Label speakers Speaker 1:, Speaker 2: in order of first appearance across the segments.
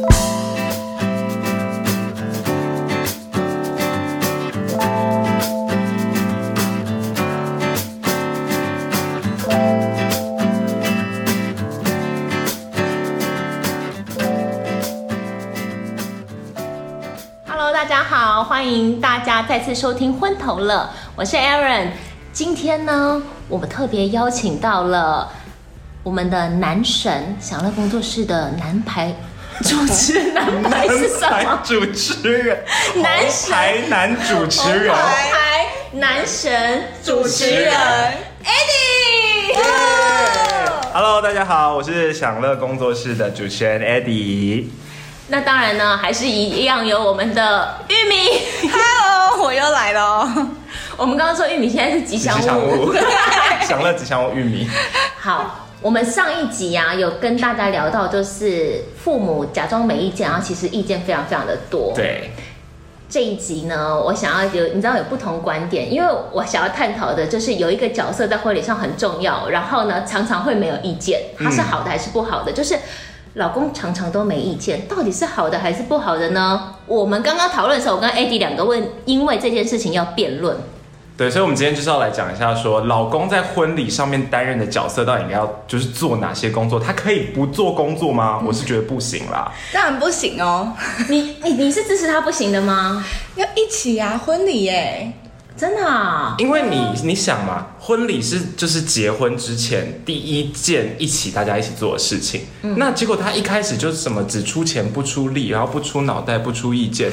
Speaker 1: Hello，大家好，欢迎大家再次收听《昏头了》，我是 Aaron。今天呢，我们特别邀请到了我们的男神享乐工作室的男排主持人，男排是什么？
Speaker 2: 主持人，
Speaker 1: 男神
Speaker 2: 台男主持人，
Speaker 1: 红牌男神主持人 Eddie。
Speaker 2: Hello，大家好，我是享乐工作室的主持人 Eddie。
Speaker 1: 那当然呢，还是一样有我们的玉米。
Speaker 3: Hello，我又来了哦。
Speaker 1: 我们刚刚说玉米现在是吉祥物。，
Speaker 2: 享乐吉祥物玉米。
Speaker 1: 好，我们上一集啊有跟大家聊到，就是父母假装没意见，然后其实意见非常非常的多。，
Speaker 2: 对，
Speaker 1: 这一集呢，我想要有你知道有不同观点，因为我想要探讨的就是有一个角色在婚礼上很重要，然后呢常常会没有意见，他是好的还是不好的？就是。老公常常都没意见，到底是好的还是不好的呢？我们刚刚讨论的时候，我跟 AD 两个问，因为这件事情要辩论。
Speaker 2: 对，所以，我们今天就是要来讲一下说老公在婚礼上面担任的角色到底应该要就是做哪些工作？他可以不做工作吗？我是觉得不行啦。
Speaker 3: 当然不行哦，
Speaker 1: 你你你是支持他不行的吗？
Speaker 3: 要一起啊，婚礼耶。
Speaker 1: 真的啊？
Speaker 2: 因为你你想嘛，婚礼是就是结婚之前第一件一起大家一起做的事情。那结果他一开始就是什么只出钱不出力，然后不出脑袋不出意见，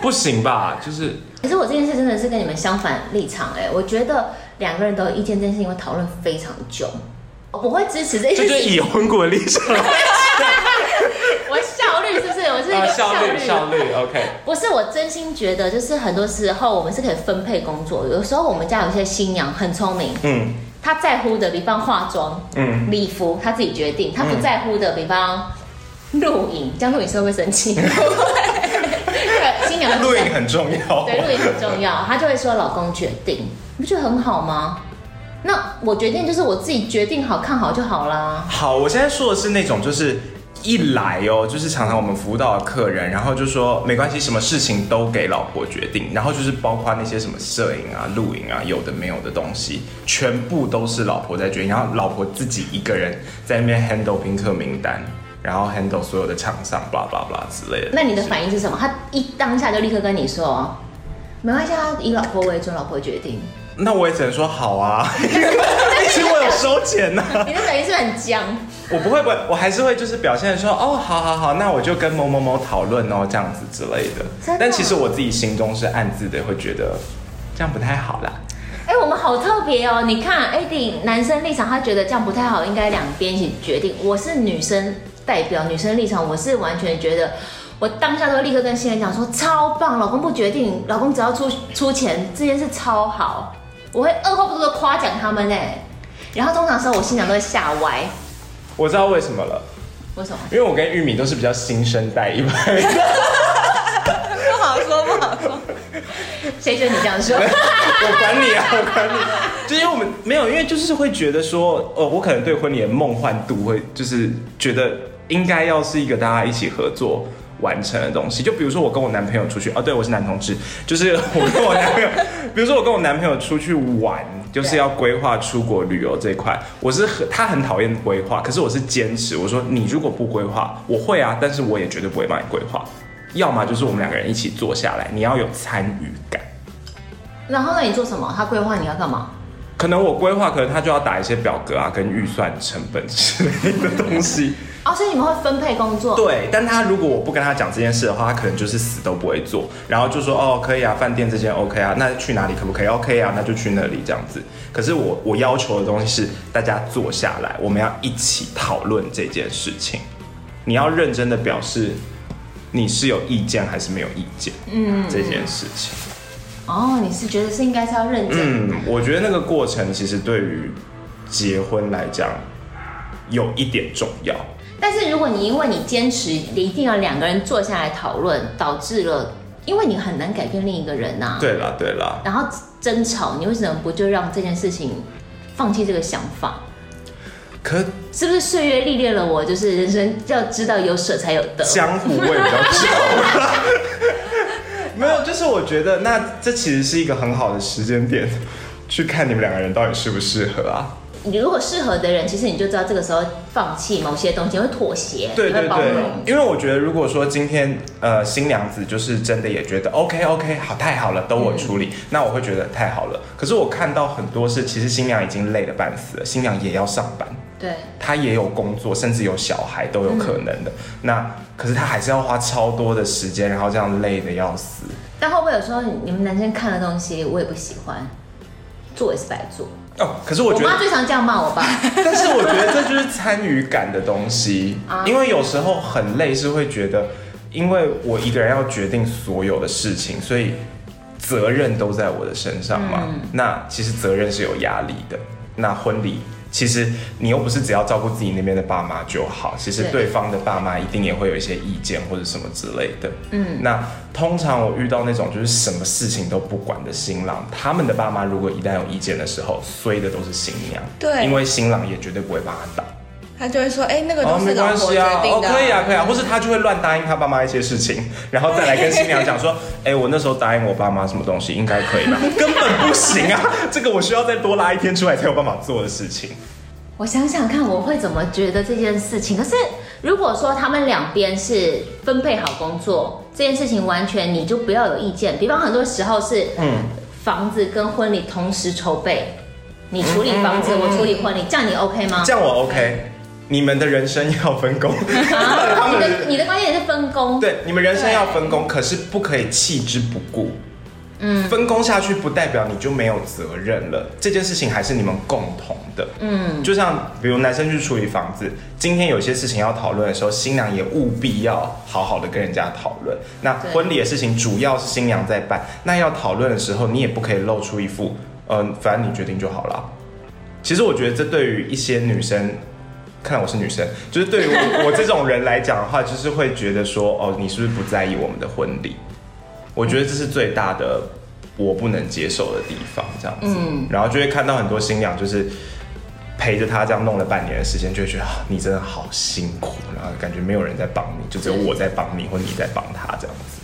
Speaker 2: 不行吧？就是
Speaker 1: 可是我这件事真的是跟你们相反立场哎、我觉得两个人都有意见，这件事情会讨论非常久。我会支持这件
Speaker 2: 这就是已婚国的立场。
Speaker 1: 我效率是不是？我是一
Speaker 2: 啊，
Speaker 1: 个
Speaker 2: 效率效率，OK。
Speaker 1: 不是，我真心觉得，就是很多时候我们是可以分配工作。有时候我们家有一些新娘很聪明，
Speaker 2: 嗯
Speaker 1: 她在乎的，比方化妆、
Speaker 2: 嗯，
Speaker 1: 礼服，她自己决定；她不在乎的，比方录影，这样录影师会不会生气？对，新娘
Speaker 2: 录影很重要。
Speaker 1: 对，录影很重要，她就会说老公决定，你不觉得很好吗？那我决定就是我自己决定好看好就好啦。
Speaker 2: 好，我现在说的是那种就是。一来哦，就是常常我们服务到的客人，然后就说没关系，什么事情都给老婆决定，然后就是包括那些什么摄影啊、录影啊，有的没有的东西，全部都是老婆在决定，然后老婆自己一个人在那边 handle 宾客名单，然后 handle 所有的厂商，blah blah blah 之类的。
Speaker 1: 那你的反应是什么？他一当下就立刻跟你说，没关系，啊，以老婆为准，老婆决定。
Speaker 2: 那我也只能说好啊，毕竟我有收钱呐、
Speaker 1: 你的反应是很僵，
Speaker 2: 我不会，不会，我还是会就是表现说，哦，好好好，那我就跟某某某讨论哦，这样子之类的。
Speaker 1: 的
Speaker 2: 但其实我自己心中是暗自的会觉得这样不太好啦。
Speaker 1: 哎、我们好特别哦！你看，AD 男生立场，他觉得这样不太好，应该两边一起决定。我是女生代表，女生立场，我是完全觉得，我当下都立刻跟新人讲说，超棒，老公不决定，老公只要出出钱，这件事超好，我会二话不说的夸奖他们哎。然后通常时候我新娘都会吓歪，
Speaker 2: 我知道为什么了，
Speaker 1: 为什么？
Speaker 2: 因为我跟玉米都是比较新生代一派，
Speaker 3: 不好说，不好说。
Speaker 1: 谁觉得你这样说？
Speaker 2: 我管你啊，我管你。就因为我们没有，因为就是会觉得说，呃，我可能对婚礼的梦幻度会就是觉得应该要是一个大家一起合作。完成的东西，就比如说我跟我男朋友出去，哦，对我是男同志，就是我跟我男朋友，比如说我跟我男朋友出去玩，就是要规划出国旅游这一块，我是很他很讨厌规划，可是我是坚持，我说你如果不规划，我会啊，但是我也绝对不会帮你规划，要么就是我们两个人一起坐下来，你要有参与感。
Speaker 1: 然后呢？你做什么？他规划你要干嘛？
Speaker 2: 可能我规划，可能他就要打一些表格啊，跟预算成本之类的东西。
Speaker 1: 哦，所以你们会分配工作？
Speaker 2: 对，但他如果我不跟他讲这件事的话，他可能就是死都不会做，然后就说哦可以啊，饭店这间 OK 啊，那去哪里可不可以？OK 啊，那就去那里这样子。可是我我要求的东西是大家坐下来，我们要一起讨论这件事情。你要认真的表示你是有意见还是没有意见，嗯，这件事情。
Speaker 1: 哦，你是觉得是应该是要认真？
Speaker 2: 嗯，我觉得那个过程其实对于结婚来讲有一点重要。
Speaker 1: 但是如果你因为你坚持一定要两个人坐下来讨论，导致了因为你很难改变另一个人呐、
Speaker 2: 对啦，对啦，
Speaker 1: 然后争吵，你为什么不就让这件事情放弃这个想法？
Speaker 2: 可
Speaker 1: 是不是岁月历练了我？就是人生要知道有舍才有得。
Speaker 2: 江湖味比较重啦。没有，就是我觉得那这其实是一个很好的时间点，去看你们两个人到底适不适合啊。
Speaker 1: 你如果适合的人，其实你就知道这个时候放弃某些东西，会妥协，
Speaker 2: 对对对
Speaker 1: 会包容。，
Speaker 2: 因为我觉得如果说今天呃新娘子就是真的也觉得 OK OK 好太好了，都我处理，那我会觉得太好了。可是我看到很多是其实新娘已经累得半死了，新娘也要上班。
Speaker 1: 对，
Speaker 2: 他也有工作，甚至有小孩都有可能的。那可是他还是要花超多的时间，然后这样累的要死。
Speaker 1: 但会不会有时候你们男生看的东西我也不喜欢，做也是白做？
Speaker 2: 哦，可是我觉得
Speaker 1: 我妈最常这样骂我爸。
Speaker 2: 但是我觉得这就是参与感的东西
Speaker 1: 啊，
Speaker 2: 因为有时候很累，是会觉得，因为我一个人要决定所有的事情，所以责任都在我的身上嘛。
Speaker 1: 嗯
Speaker 2: 那其实责任是有压力的。那婚礼。其实你又不是只要照顾自己那边的爸妈就好，其实
Speaker 1: 对
Speaker 2: 对方的爸妈一定也会有一些意见或者什么之类的。
Speaker 1: 嗯，
Speaker 2: 那通常我遇到那种就是什么事情都不管的新郎，他们的爸妈如果一旦有意见的时候，衰的都是新娘。
Speaker 3: 对
Speaker 2: 因为新郎也绝对不会帮他挡。
Speaker 3: 他就会说，哎、那个
Speaker 2: 哦，
Speaker 3: 都
Speaker 2: 没
Speaker 3: 是老婆决
Speaker 2: 关系啊，哦，可以啊，可以啊，或是他就会乱答应他爸妈一些事情，然后再来跟新娘讲说，哎、我那时候答应我爸妈什么东西，应该可以吧？根本不行啊，这个我需要再多拉一天出来才有办法做的事情。
Speaker 1: 我想想看，我会怎么觉得这件事情。可是如果说他们两边是分配好工作，这件事情完全你就不要有意见。比方很多时候是
Speaker 2: 嗯，
Speaker 1: 房子跟婚礼同时筹备，你处理房子，
Speaker 2: 嗯嗯嗯
Speaker 1: 我处理婚礼，这样你 OK 吗？
Speaker 2: 这样我 OK。你们的人生要分工，
Speaker 1: 你
Speaker 2: 们
Speaker 1: 的你的观点是分工，
Speaker 2: 对你们人生要分工，可是不可以弃之不顾。
Speaker 1: 嗯
Speaker 2: 分工下去不代表你就没有责任了，这件事情还是你们共同的。
Speaker 1: 嗯，
Speaker 2: 就像比如男生去处理房子，今天有些事情要讨论的时候，新娘也务必要好好的跟人家讨论。那婚礼的事情主要是新娘在办，那要讨论的时候，你也不可以露出一副嗯、反正你决定就好了。其实我觉得这对于一些女生，看来我是女生，就是对于我 我这种人来讲的话，就是会觉得说，哦，你是不是不在意我们的婚礼？我觉得这是最大的我不能接受的地方，这样子。
Speaker 1: 嗯
Speaker 2: 然后就会看到很多新娘就是陪着他这样弄了半年的时间，就会觉得、啊、你真的好辛苦，然后感觉没有人在帮你，就只有我在帮你，或你在帮他这样子。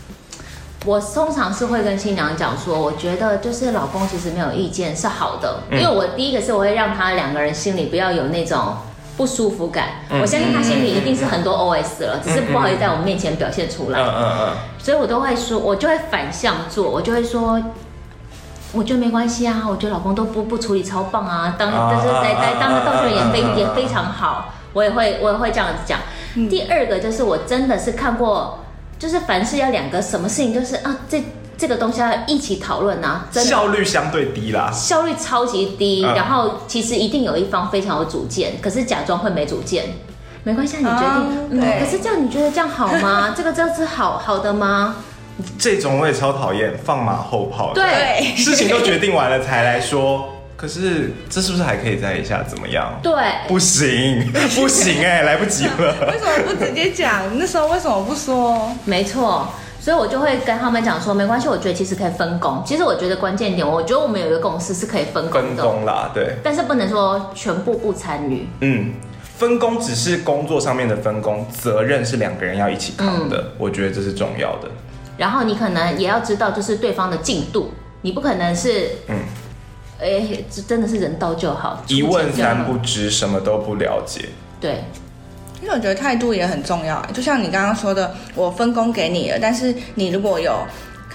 Speaker 1: 我通常是会跟新娘讲说，我觉得就是老公其实没有意见是好的，
Speaker 2: 嗯
Speaker 1: 因为我第一个是我会让他两个人心里不要有那种不舒服感，
Speaker 2: 嗯
Speaker 1: 我相信他心里一定是很多 OS 了，只是不好意思在我们面前表现出来，
Speaker 2: 嗯嗯嗯，
Speaker 1: 所以我都会说，我就会反向做，我就会说。我觉得没关系啊，我觉得老公都不不处理超棒啊，当
Speaker 2: 啊
Speaker 1: 就是来来当个道歉人也非也非常好，我也会我也会这样子讲。第二个就是我真的是看过，就是凡事要两个什么事情就是啊这这个东西要一起讨论啊，真的
Speaker 2: 效率相对低啦。
Speaker 1: 效率超级低，
Speaker 2: 嗯
Speaker 1: 然后其实一定有一方非常有主见，可是假装会没主见。没关系，啊，你决定。嗯，
Speaker 3: 哦对
Speaker 1: 可是这样你觉得这样好吗？这个这样是好好的吗？
Speaker 2: 这种我也超讨厌，放马后炮的。
Speaker 1: 对
Speaker 2: 事情都决定完了才来说，可是这是不是还可以再一下？怎么样？
Speaker 1: 对，
Speaker 2: 不行，不行哎、来不及了。
Speaker 3: 为什么不直接讲？那时候为什么不说？
Speaker 1: 没错。所以我就会跟他们讲说，没关系，我觉得其实可以分工。其实我觉得关键点，我觉得我们有一个共识是可以分工
Speaker 2: 分
Speaker 1: 的，
Speaker 2: 工啦，对，
Speaker 1: 但是不能说全部不参与。
Speaker 2: 嗯，分工只是工作上面的分工，责任是两个人要一起扛的，我觉得这是重要的。
Speaker 1: 然后你可能也要知道，就是对方的进度，你不可能是，
Speaker 2: 嗯
Speaker 1: 哎，这真的是人到就好，
Speaker 2: 一问三
Speaker 1: 出钱就好
Speaker 2: 不知，什么都不了解。
Speaker 1: 对，
Speaker 3: 因为我觉得态度也很重要，就像你刚刚说的，我分工给你了，但是你如果有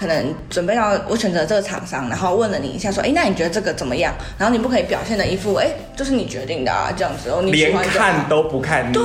Speaker 3: 可能准备要我选择这个厂商，然后问了你一下，说，哎，那你觉得这个怎么样？然后你不可以表现的一副，哎，就是你决定的啊，这样子哦，你
Speaker 2: 连看都不看，
Speaker 3: 对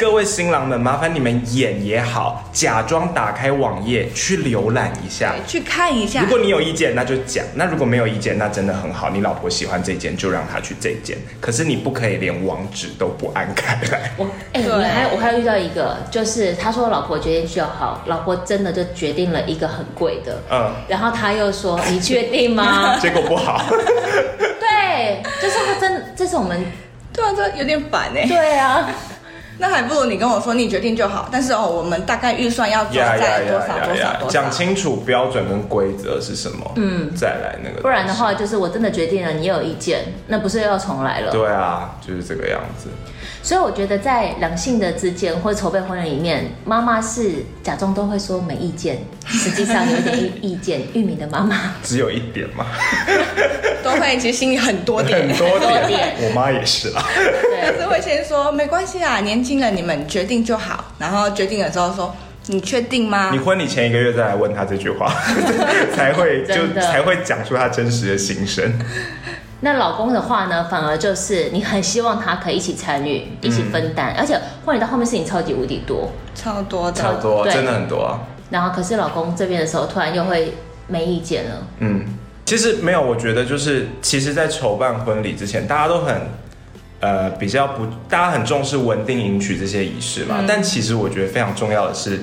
Speaker 2: 各位新郎们，麻烦你们演也好，假装打开网页去浏览一下。
Speaker 3: 对去看一下
Speaker 2: 如。果你有意见，那就讲；那如果没有意见，那真的很好。你老婆喜欢这件，就让她去这件。可是你不可以连网址都不按开来。
Speaker 1: 我哎、
Speaker 3: 对
Speaker 1: 你还我还有遇到一个，就是他说老婆决定就好，老婆真的就决定了一个很贵的，
Speaker 2: 嗯，
Speaker 1: 然后他又说你确定吗？
Speaker 2: 结果不好。
Speaker 1: 对，就是他真，这是我们
Speaker 3: 对啊，这有点反哎。
Speaker 1: 对啊，
Speaker 3: 那还不如你跟我说你决定就好，但是哦，我们大概预算要抓在多少多少多少，
Speaker 2: 讲清楚标准跟规则是什么，嗯，再来那个。
Speaker 1: 不然的话，就是我真的决定了，你有意见，那不是又要重来了？
Speaker 2: 对啊，就是这个样子。
Speaker 1: 所以我觉得在两性的之间或筹备婚礼里面，妈妈是假装都会说没意见，实际上有点意意见。玉米的妈妈
Speaker 2: 只有一点嘛，
Speaker 3: 都会其实心里很多点，
Speaker 2: 很多点。我妈也是啦，
Speaker 3: 对，是会先说没关系啊，年轻人你们决定就好，然后决定了之后说你确定吗？
Speaker 2: 你婚礼前一个月再来问他这句话，才会就才会讲出他真实的心声。
Speaker 1: 那老公的话呢，反而就是你很希望他可以一起参与，一起分担，而且婚礼到后面事情超级无敌多，
Speaker 3: 超多，
Speaker 2: 超多，真的很多啊。
Speaker 1: 然后可是老公这边的时候，突然又会没意见了。
Speaker 2: 嗯，其实没有，我觉得就是，其实，在筹办婚礼之前，大家都很，呃，比较不，大家很重视稳定迎娶这些仪式嘛。但其实我觉得非常重要的是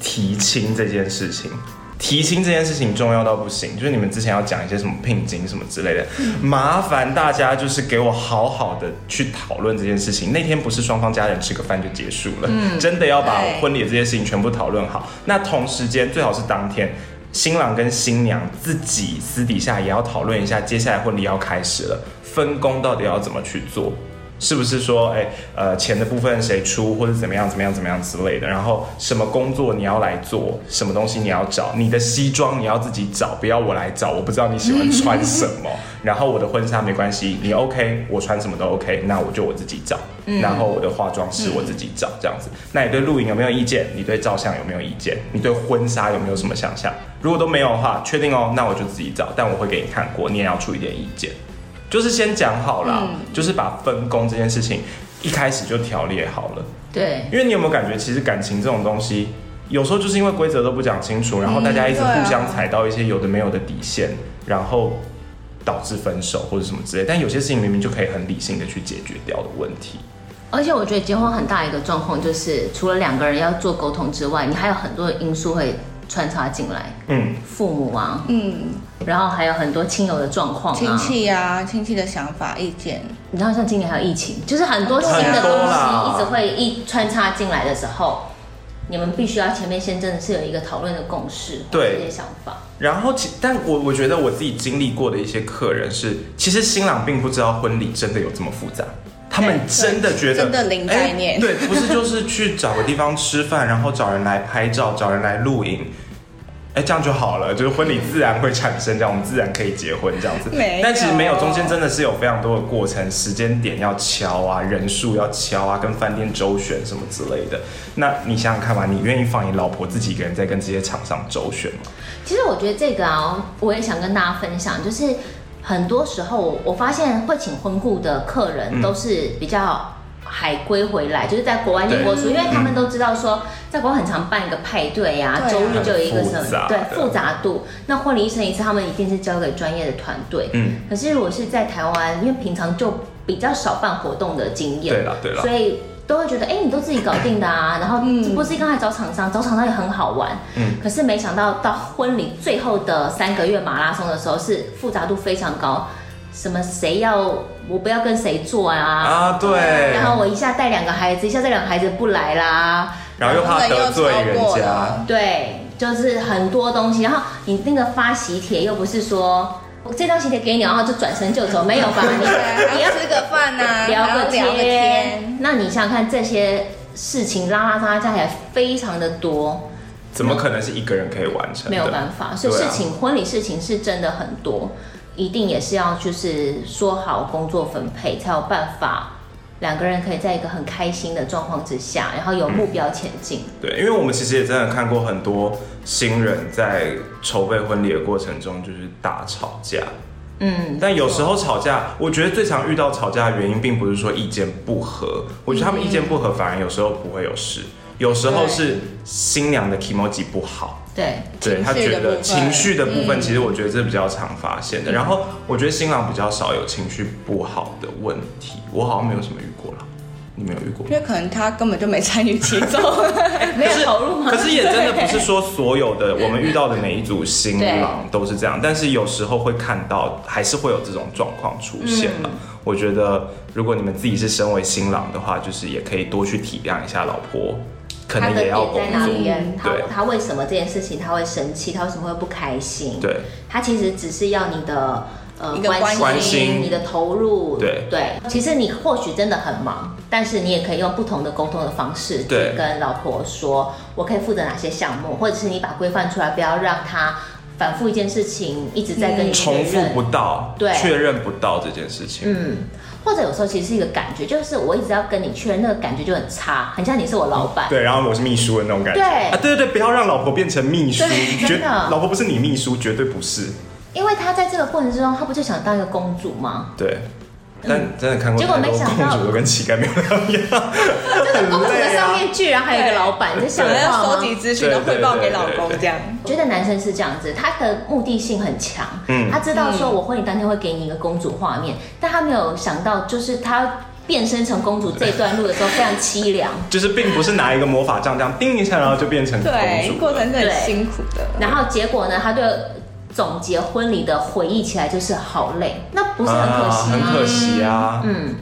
Speaker 2: 提亲这件事情。提亲这件事情重要到不行，就是你们之前要讲一些什么聘金什么之类的，麻烦大家就是给我好好的去讨论这件事情。那天不是双方家人吃个饭就结束了，真的要把婚礼的这些事情全部讨论好。那同时间最好是当天，新郎跟新娘自己私底下也要讨论一下，接下来婚礼要开始了，分工到底要怎么去做。是不是说，哎，呃，钱的部分谁出，或者怎么样，怎么样，怎么样之类的？然后什么工作你要来做，什么东西你要找，你的西装你要自己找，不要我来找。我不知道你喜欢穿什么。然后我的婚纱没关系，你 OK，我穿什么都 OK，那我就我自己找。然后我的化妆师我自己找，这样子。那你对录影有没有意见？你对照相有没有意见？你对婚纱有没有什么想象？如果都没有的话，确定哦，那我就自己找。但我会给你看过，你也要出一点意见。就是先讲好了，就是把分工这件事情一开始就条列好了。
Speaker 1: 对，
Speaker 2: 因为你有没有感觉，其实感情这种东西，有时候就是因为规则都不讲清楚，然后大家一直互相踩到一些有的没有的底线，然后导致分手或者什么之类。但有些事情明明就可以很理性的去解决掉的问题。
Speaker 1: 而且我觉得结婚很大一个状况就是，除了两个人要做沟通之外，你还有很多的因素会。穿插进来，嗯，父母啊，嗯，然后还有很多亲友的状况，
Speaker 3: 亲戚啊，亲戚的想法、意见。
Speaker 1: 你知道，像今年还有疫情，就是很多新的东西一直会一穿插进来的时候，你们必须要前面先真的是有一个讨论的共识，
Speaker 2: 对
Speaker 1: 这些想法。
Speaker 2: 然后，其但我我觉得我自己经历过的一些客人是，其实新郎并不知道婚礼真的有这么复杂。他们真的觉得
Speaker 3: 真的零概念，
Speaker 2: 对，不是就是去找个地方吃饭，然后找人来拍照，找人来录影，哎，这样就好了，就是婚礼自然会产生，这样我们自然可以结婚这样子。但其实没有，中间真的是有非常多的过程，时间点要敲啊，人数要敲啊，跟饭店周旋什么之类的。那你想想看嘛，你愿意放你老婆自己一个人在跟这些厂商周旋吗？
Speaker 1: 其实我觉得这个啊，我也想跟大家分享，就是。很多时候，我发现会请婚顾的客人都是比较海归回来，就是在国外念过书，因为他们都知道说，在国外很常办一个派对呀，周日就有一个什么，对复杂度。那婚礼一生一次，他们一定是交给专业的团队。嗯。可是如果是在台湾，因为平常就比较少办活动的经验，
Speaker 2: 对了对了，
Speaker 1: 所以。都会觉得，哎，你都自己搞定的啊，然后不是刚才找厂商，找厂商也很好玩，嗯，可是没想到到婚礼最后的三个月马拉松的时候，是复杂度非常高，什么谁要我不要跟谁做啊，
Speaker 2: 啊对，
Speaker 1: 然后我一下带两个孩子，一下这两个孩子不来啦，
Speaker 2: 然后又怕得罪人家，
Speaker 1: 对，就是很多东西，然后你那个发喜帖又不是说。这张喜帖给你，然后就转身就走，没有吧？
Speaker 3: 你要吃个饭呐，
Speaker 1: 聊个天。那你想想看，这些事情拉拉杂杂加起来非常的多，
Speaker 2: 怎么可能是一个人可以完成？
Speaker 1: 没有办法，所以事情婚礼事情是真的很多，一定也是要就是说好工作分配，才有办法。两个人可以在一个很开心的状况之下，然后有目标前进。
Speaker 2: 对，因为我们其实也真的看过很多新人在筹备婚礼的过程中就是大吵架。嗯，但有时候吵架，我觉得最常遇到吵架的原因，并不是说意见不合，我觉得他们意见不合反而有时候不会有事。有时候是新娘的 emoji 不好，
Speaker 1: 对，
Speaker 2: 对他觉得情绪的部分，其实我觉得这比较常发现的。然后我觉得新郎比较少有情绪不好的问题，我好像没有什么遇过了。你没有遇过
Speaker 3: 因？为可能他根本就没参与其中。
Speaker 1: 没有投入吗？
Speaker 2: 可是也真的不是说所有的我们遇到的每一组新郎都是这样，但是有时候会看到还是会有这种状况出现了。我觉得如果你们自己是身为新郎的话，就是也可以多去体谅一下老婆，可
Speaker 1: 他的
Speaker 2: 能也要工
Speaker 1: 点在哪
Speaker 2: 作。
Speaker 1: 里？他
Speaker 2: 对
Speaker 1: 他为什么这件事情他会生气？他为什么会不开心？
Speaker 2: 对，
Speaker 1: 他其实只是要你的呃
Speaker 3: 关心
Speaker 2: 关心
Speaker 1: 你的投入。
Speaker 2: 对
Speaker 1: 对，其实你或许真的很忙，但是你也可以用不同的沟通的方式去跟老婆说，我可以负责哪些项目，或者是你把规范出来，不要让他反复一件事情一直在跟你确
Speaker 2: 重复。不到，
Speaker 1: 对
Speaker 2: 确认不到这件事情。
Speaker 1: 嗯，或者有时候其实是一个感觉，就是我一直要跟你确认，那个感觉就很差，很像你是我老板。
Speaker 2: 对，然后我是秘书的那种感觉。
Speaker 1: 对
Speaker 2: 啊，对对对，不要让老婆变成秘书，
Speaker 1: 对
Speaker 2: 绝
Speaker 1: 真的
Speaker 2: 老婆不是你秘书，绝对不是。
Speaker 1: 因为他在这个过程之中，他不就想当一个公主吗？
Speaker 2: 对，但真的看过
Speaker 1: 结果没想到
Speaker 2: 公主都跟乞丐没有两样，
Speaker 1: 就是公主的上面居然还有一个老板，就想
Speaker 3: 要？收集资讯都汇报给老公这样。
Speaker 1: 我觉得男生是这样子，他的目的性很强，
Speaker 2: 嗯
Speaker 1: 他知道说我婚礼当天会给你一个公主画面，但他没有想到就是他变身成公主这段路的时候非常凄凉，
Speaker 2: 就是并不是拿一个魔法杖这样叮一下，然后就变成公
Speaker 3: 对，
Speaker 2: 主了。
Speaker 3: 过程是很辛苦的。
Speaker 1: 然后结果呢，他对总结婚礼的回忆起来就是好累，那不是很可惜吗？
Speaker 2: 很可惜啊。
Speaker 1: 嗯。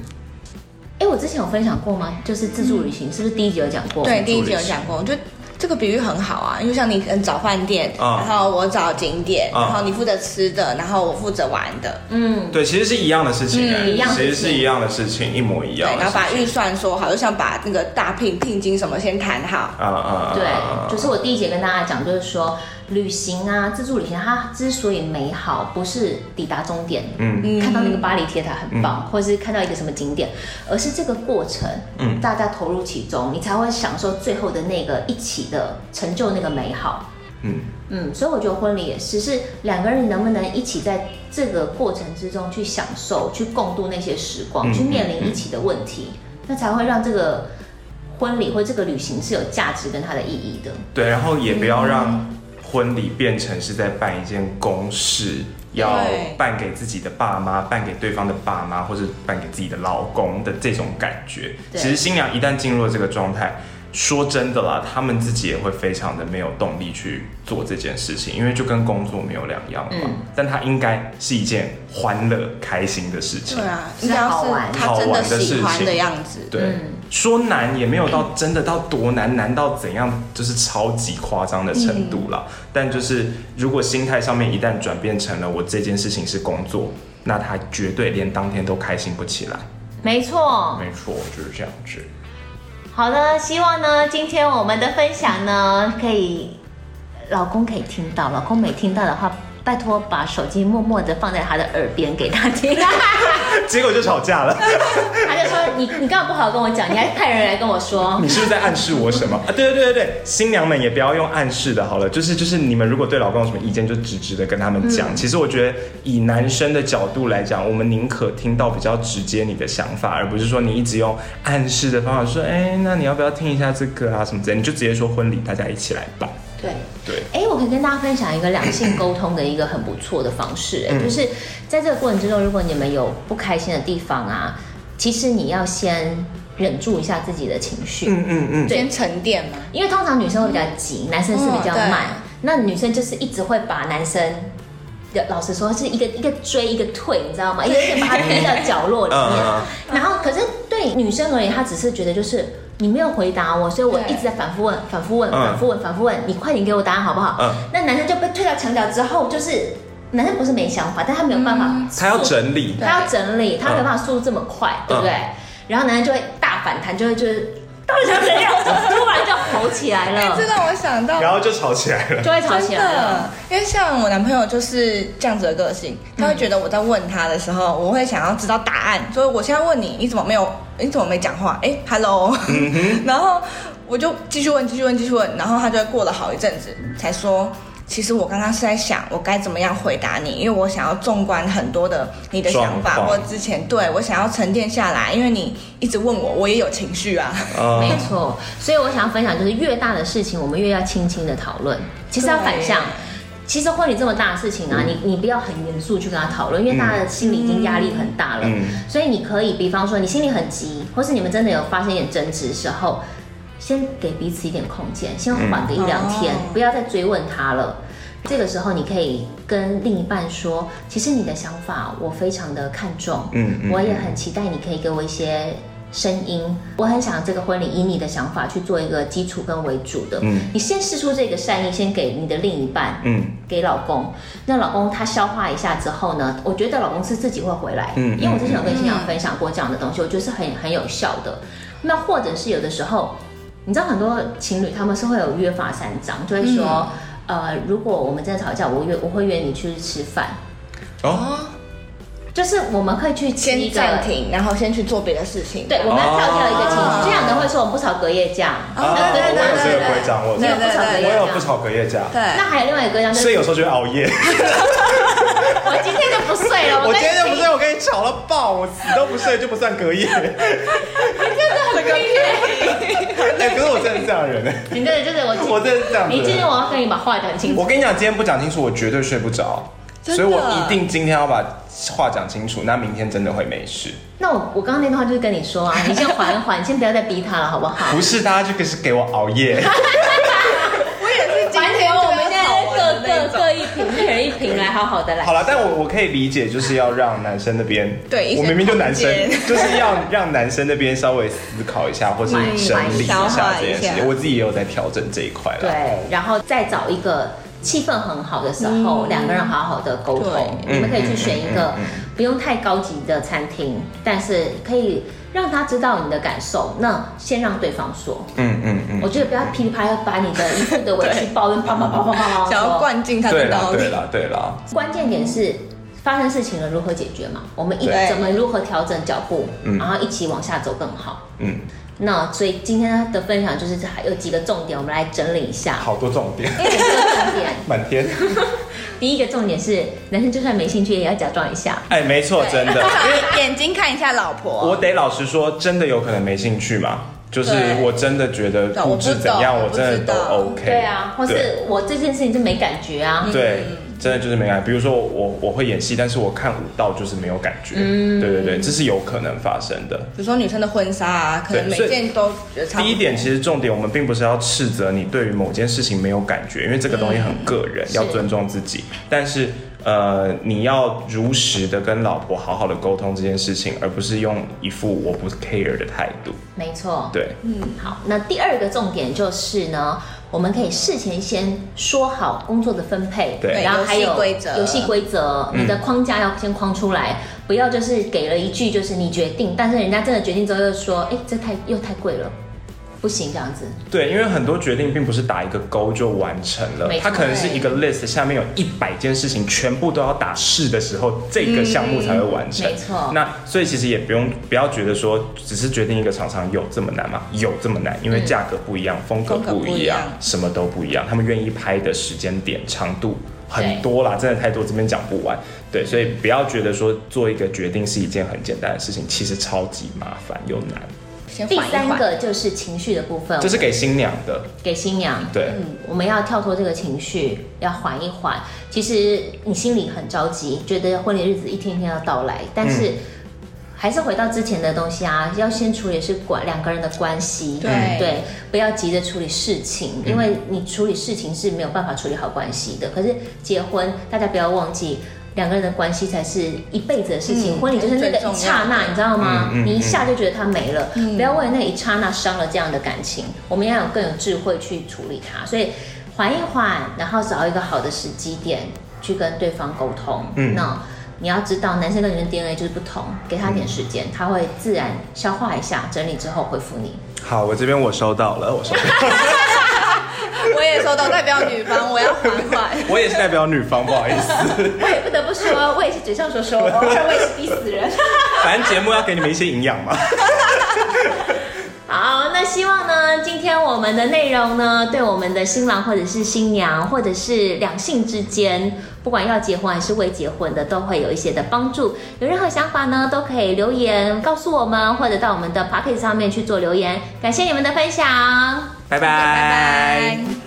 Speaker 1: 哎，我之前有分享过吗？就是自助旅行，是不是第一集有讲过？
Speaker 3: 对，第一集有讲过，我觉得这个比喻很好啊，因为像你嗯找饭店，
Speaker 2: 啊
Speaker 3: 然后我找景点，
Speaker 2: 啊
Speaker 3: 然后你负责吃的，然后我负责玩的，
Speaker 1: 嗯，
Speaker 2: 对，其实是一样的事情
Speaker 1: 一样
Speaker 2: 其实是一样的事情，一模一
Speaker 3: 对，
Speaker 2: 样。
Speaker 3: 然后把预算说好，就像把那个大聘聘金什么先谈好，
Speaker 2: 啊啊，
Speaker 1: 对，就是我第一节跟大家讲，就是说旅行啊，自助旅行，它之所以美好，不是抵达终点，
Speaker 2: 嗯。
Speaker 1: 看到那个巴黎铁塔很棒，或者是看到一个什么景点，而是这个过程，
Speaker 2: 嗯。
Speaker 1: 大家投入其中，你才会享受最后的那个一起的成就那个美好。
Speaker 2: 嗯，
Speaker 1: 嗯，所以我觉得婚礼也是，是两个人能不能一起在这个过程之中去享受、去共度那些时光，
Speaker 2: 嗯
Speaker 1: 去面临一起的问题，那才会让这个婚礼或这个旅行是有价值跟它的意义的。
Speaker 2: 对，然后也不要让婚礼变成是在办一件公事，要办给自己的爸妈，办给对方的爸妈，或是办给自己的老公的这种感觉。其实新娘一旦进入了这个状态，说真的啦，他们自己也会非常的没有动力去做这件事情，因为就跟工作没有两样嘛。
Speaker 1: 嗯
Speaker 2: 但它应该是一件欢乐、开心的事情。
Speaker 3: 对啊，
Speaker 1: 是
Speaker 3: 应该要是
Speaker 1: 好玩
Speaker 3: 的事情的样子，
Speaker 2: 对，
Speaker 1: 嗯
Speaker 2: 说难也没有到真的到多难，难到怎样，就是超级夸张的程度啦。但就是如果心态上面一旦转变成了我这件事情是工作，那他绝对连当天都开心不起来。
Speaker 1: 没错。
Speaker 2: 没错，就是这样子。
Speaker 1: 好的，希望呢，今天我们的分享呢，可以老公可以听到，老公没听到的话，拜托把手机默默的放在他的耳边给他听。
Speaker 2: 结果就吵架了。
Speaker 1: 他就说你你干嘛不好好跟我讲，你还派人来跟我说
Speaker 2: 你。是不是在暗示我什么啊？对对对对对，新娘们也不要用暗示的，好了，就是就是你们如果对老公有什么意见，就直直的跟他们讲。其实我觉得以男生的角度来讲，我们宁可听到比较直接你的想法，而不是说你一直用暗示的方法说，哎，那你要不要听一下这个啊什么之类，你就直接说婚礼大家一起来办。
Speaker 1: 对，
Speaker 2: 对，
Speaker 1: 哎，我可以跟大家分享一个两性沟通的一个很不错的方式，哎、
Speaker 2: 嗯
Speaker 1: 就是在这个过程之中，如果你们有不开心的地方啊，其实你要先忍住一下自己的情绪。
Speaker 2: 嗯嗯嗯，
Speaker 3: 先沉淀嘛。
Speaker 1: 因为通常女生会比较急，男生是比较
Speaker 3: 嗯
Speaker 1: 慢。那女生就是一直会把男生，老实说是一个一个追一个退，你知道吗？一个一个把他逼到角落里面。
Speaker 2: 嗯
Speaker 1: 然后可是对女生而言，她只是觉得就是你没有回答我，所以我一直在反复问、反复问、
Speaker 2: 嗯。
Speaker 1: 反复问、反复问，你快点给我答案好不好？
Speaker 2: 嗯。
Speaker 1: 那男生就被推到墙角之后，就是男生不是没想法，但他没有办法
Speaker 3: 嗯。
Speaker 2: 他要整理，
Speaker 1: 他要整理，他没有办法速度这么快，对不对？然后男生就会大反弹，就会就是到底想怎样？突然就吼起来
Speaker 3: 哎，
Speaker 1: 了
Speaker 3: 这，让我想到
Speaker 2: 然后就吵起来了。
Speaker 1: 就会吵起来了。
Speaker 3: 的，因为像我男朋友就是这样子的个性，他会觉得我在问他的时候，我会想要知道答案，所以我现在问你，你怎么没有？你怎么没讲话？哎，hello，然后我就继续问，继续问，继续问，然后他就会过了好一阵子才说。其实我刚刚是在想，我该怎么样回答你，因为我想要纵观很多的你的想法，或之前对我想要沉淀下来，因为你一直问我，我也有情绪啊。
Speaker 2: 啊。
Speaker 1: 没错，所以我想要分享就是越大的事情，我们越要轻轻的讨论。其实要反向，其实婚礼这么大的事情啊，你你不要很严肃去跟他讨论，因为大家的心里已经压力很大了。
Speaker 2: 嗯。
Speaker 1: 所以你可以，比方说你心里很急，或是你们真的有发生一点争执的时候，先给彼此一点空间，先缓个一两天，
Speaker 3: 哦
Speaker 1: 不要再追问他了。这个时候，你可以跟另一半说，其实你的想法我非常的看重，
Speaker 2: 嗯嗯
Speaker 1: 我也很期待你可以给我一些声音，我很想这个婚礼以你的想法去做一个基础跟为主的。
Speaker 2: 嗯
Speaker 1: 你先试出这个善意，先给你的另一半，
Speaker 2: 嗯
Speaker 1: 给老公，那老公他消化一下之后呢，我觉得老公是自己会回来，
Speaker 2: 嗯
Speaker 1: 因为我之前有跟新娘分享过这样的东西，我觉得是很很有效的。那或者是有的时候，你知道很多情侣他们是会有约法三章，就会说，呃，如果我们真的吵架，我约我会约你去吃饭，
Speaker 2: 哦，
Speaker 1: 就是我们可以去
Speaker 3: 先暂停，然后先去做别的事情。
Speaker 1: 对，我们要跳跳一个情
Speaker 3: 哦。
Speaker 1: 绪，就像人会说我们不吵隔夜架，
Speaker 3: 哦
Speaker 2: 啊
Speaker 3: 对对对
Speaker 2: 我有这个
Speaker 3: 对对
Speaker 2: 规章，我有
Speaker 1: 不吵隔夜架。
Speaker 2: 我有不，吵隔夜架，
Speaker 3: 对，
Speaker 1: 那还有另外一个规章就是，
Speaker 2: 所以有时候就熬夜。
Speaker 1: 我今天就不睡了，
Speaker 2: 我今天就不睡，我跟你吵到爆，我死都不睡就不算隔夜。
Speaker 3: 这个
Speaker 2: 哎，可是我真的是这样的人呢，
Speaker 1: 你真的就是我
Speaker 2: 我真的是这样子
Speaker 1: 你今天我要跟你把话讲清楚。
Speaker 2: 我跟你讲，今天不讲清楚，我绝对睡不着，所以我一定今天要把话讲清楚，那明天真的会没事。
Speaker 1: 那我我刚刚那段话就是跟你说啊，你先缓一缓，先不要再逼他了，好不好？
Speaker 2: 不是，大家就可是给我熬夜。
Speaker 3: 我也是今
Speaker 1: 完
Speaker 3: 天
Speaker 1: 全我们现在
Speaker 3: 就要
Speaker 1: 各一瓶，一人一瓶来好好的来。
Speaker 2: 好了，但我我可以理解，就是要让男生那边，
Speaker 3: 对
Speaker 2: 我明明就男生，就是要让男生那边稍微思考一下，或是整理一下
Speaker 3: 化一下
Speaker 2: 这件事情。我自己也有在调整这一块了。
Speaker 1: 对，然后再找一个气氛很好的时候，
Speaker 3: 嗯
Speaker 1: 两个人好好的沟通。
Speaker 3: 对
Speaker 1: 你们可以去选一个不用太高级的餐厅，但是可以让他知道你的感受。那先让对方说，
Speaker 2: 嗯嗯嗯，
Speaker 1: 我觉得不要噼里啪啦把你的一副的委屈抱怨啪啪啪啪啪啪
Speaker 3: 想要。灌进他的脑里。
Speaker 2: 对啦对啦，
Speaker 1: 关键点是发生事情了如何解决嘛？我们一怎么如何调整脚步，
Speaker 2: 嗯
Speaker 1: 然后一起往下走更好。
Speaker 2: 嗯，
Speaker 1: 那所以今天的分享就是还有几个重点，我们来整理一下。
Speaker 2: 好多重点，
Speaker 1: 因为有这个重点，
Speaker 2: 满天。
Speaker 1: 第一个重点是，男生就算没兴趣，也要假装一下。
Speaker 2: 哎，没错，真的，
Speaker 3: 眼睛看一下老婆，
Speaker 2: 我得老实说，真的有可能没兴趣嘛。就是我真的觉得
Speaker 3: 不
Speaker 2: 知怎样，
Speaker 3: 懂
Speaker 2: 我真的都 OK。
Speaker 1: 对啊，或是我这件事情就没感觉啊。
Speaker 2: 对，真的就是没感觉。比如说我我会演戏，但是我看舞蹈就是没有感觉。
Speaker 1: 嗯
Speaker 2: 对对对，这是有可能发生的。
Speaker 3: 比如说女生的婚纱啊，可能每件都觉得差不多。
Speaker 2: 第一点，其实重点，我们并不是要斥责你对于某件事情没有感觉，因为这个东西很个人，
Speaker 1: 是
Speaker 2: 要尊重自己。但是，呃，你要如实的跟老婆好好的沟通这件事情，而不是用一副我不 care 的态度。
Speaker 1: 没错。
Speaker 2: 对，
Speaker 3: 嗯，
Speaker 1: 好，那第二个重点就是呢，我们可以事前先说好工作的分配，
Speaker 2: 对。
Speaker 1: 然后还有
Speaker 3: 游戏规则。
Speaker 1: 游戏规则，
Speaker 2: 嗯。
Speaker 1: 你的框架要先框出来，不要就是给了一句就是你决定，但是人家真的决定之后又说，哎，这太又太贵了，不行这样子。
Speaker 2: 对，因为很多决定并不是打一个勾就完成了它可能是一个 list 下面有一百件事情，全部都要打是的时候，这个项目才会完成。
Speaker 1: 没错
Speaker 2: 那所以其实也不用不要觉得说只是决定一个厂商有这么难吗？有这么难，因为
Speaker 1: 嗯
Speaker 2: 价格不一样，风格
Speaker 3: 风格
Speaker 2: 不一样
Speaker 3: 一样，
Speaker 2: 什么都不一样，他们愿意拍的时间点、长度。很多啦，真的太多，这边讲不完。对，所以不要觉得说做一个决定是一件很简单的事情，其实超级麻烦又难。
Speaker 3: 先
Speaker 1: 第三。个就是情绪的部分，
Speaker 2: 这是给新娘的，
Speaker 1: 给新娘。
Speaker 2: 对，
Speaker 1: 嗯，我们要跳脱这个情绪，要缓一缓。其实你心里很着急，觉得婚礼日子一天一天要到来，但是、
Speaker 2: 嗯
Speaker 1: 还是回到之前的东西啊，要先处理是关两个人的关系。
Speaker 3: 对
Speaker 1: 对，不要急着处理事情，因为你处理事情是没有办法处理好关系的。可是结婚，大家不要忘记。两个人的关系才是一辈子的事情，
Speaker 3: 嗯
Speaker 1: 婚礼就是那个一刹那，你知道吗？
Speaker 2: 嗯嗯
Speaker 1: 你一下就觉得他没了，
Speaker 3: 嗯
Speaker 1: 不要为了那一刹那伤了这样的感情。我们要有更有智慧去处理它，所以缓一缓，然后找一个好的时机点去跟对方沟通。
Speaker 2: 嗯
Speaker 1: 那你要知道，男生跟女生 DNA 就是不同，给他点时间，他会自然消化一下，整理之后回复你。
Speaker 2: 好，我这边我收到了，我收到了，
Speaker 3: 我也收到代表女方，我要还款。
Speaker 2: 我也是代表女方，不好意思，
Speaker 1: 我也不得不说，我也是嘴上说说，我也是逼死人。
Speaker 2: 反正节目要给你们一些营养嘛。
Speaker 1: 好，那希望呢，今天我们的内容呢，对我们的新郎或者是新娘，或者是两性之间，不管要结婚还是未结婚的，都会有一些的帮助。有任何想法呢，都可以留言告诉我们，或者到我们的 p o c k e t 上面去做留言。感谢你们的分享。
Speaker 3: 拜拜。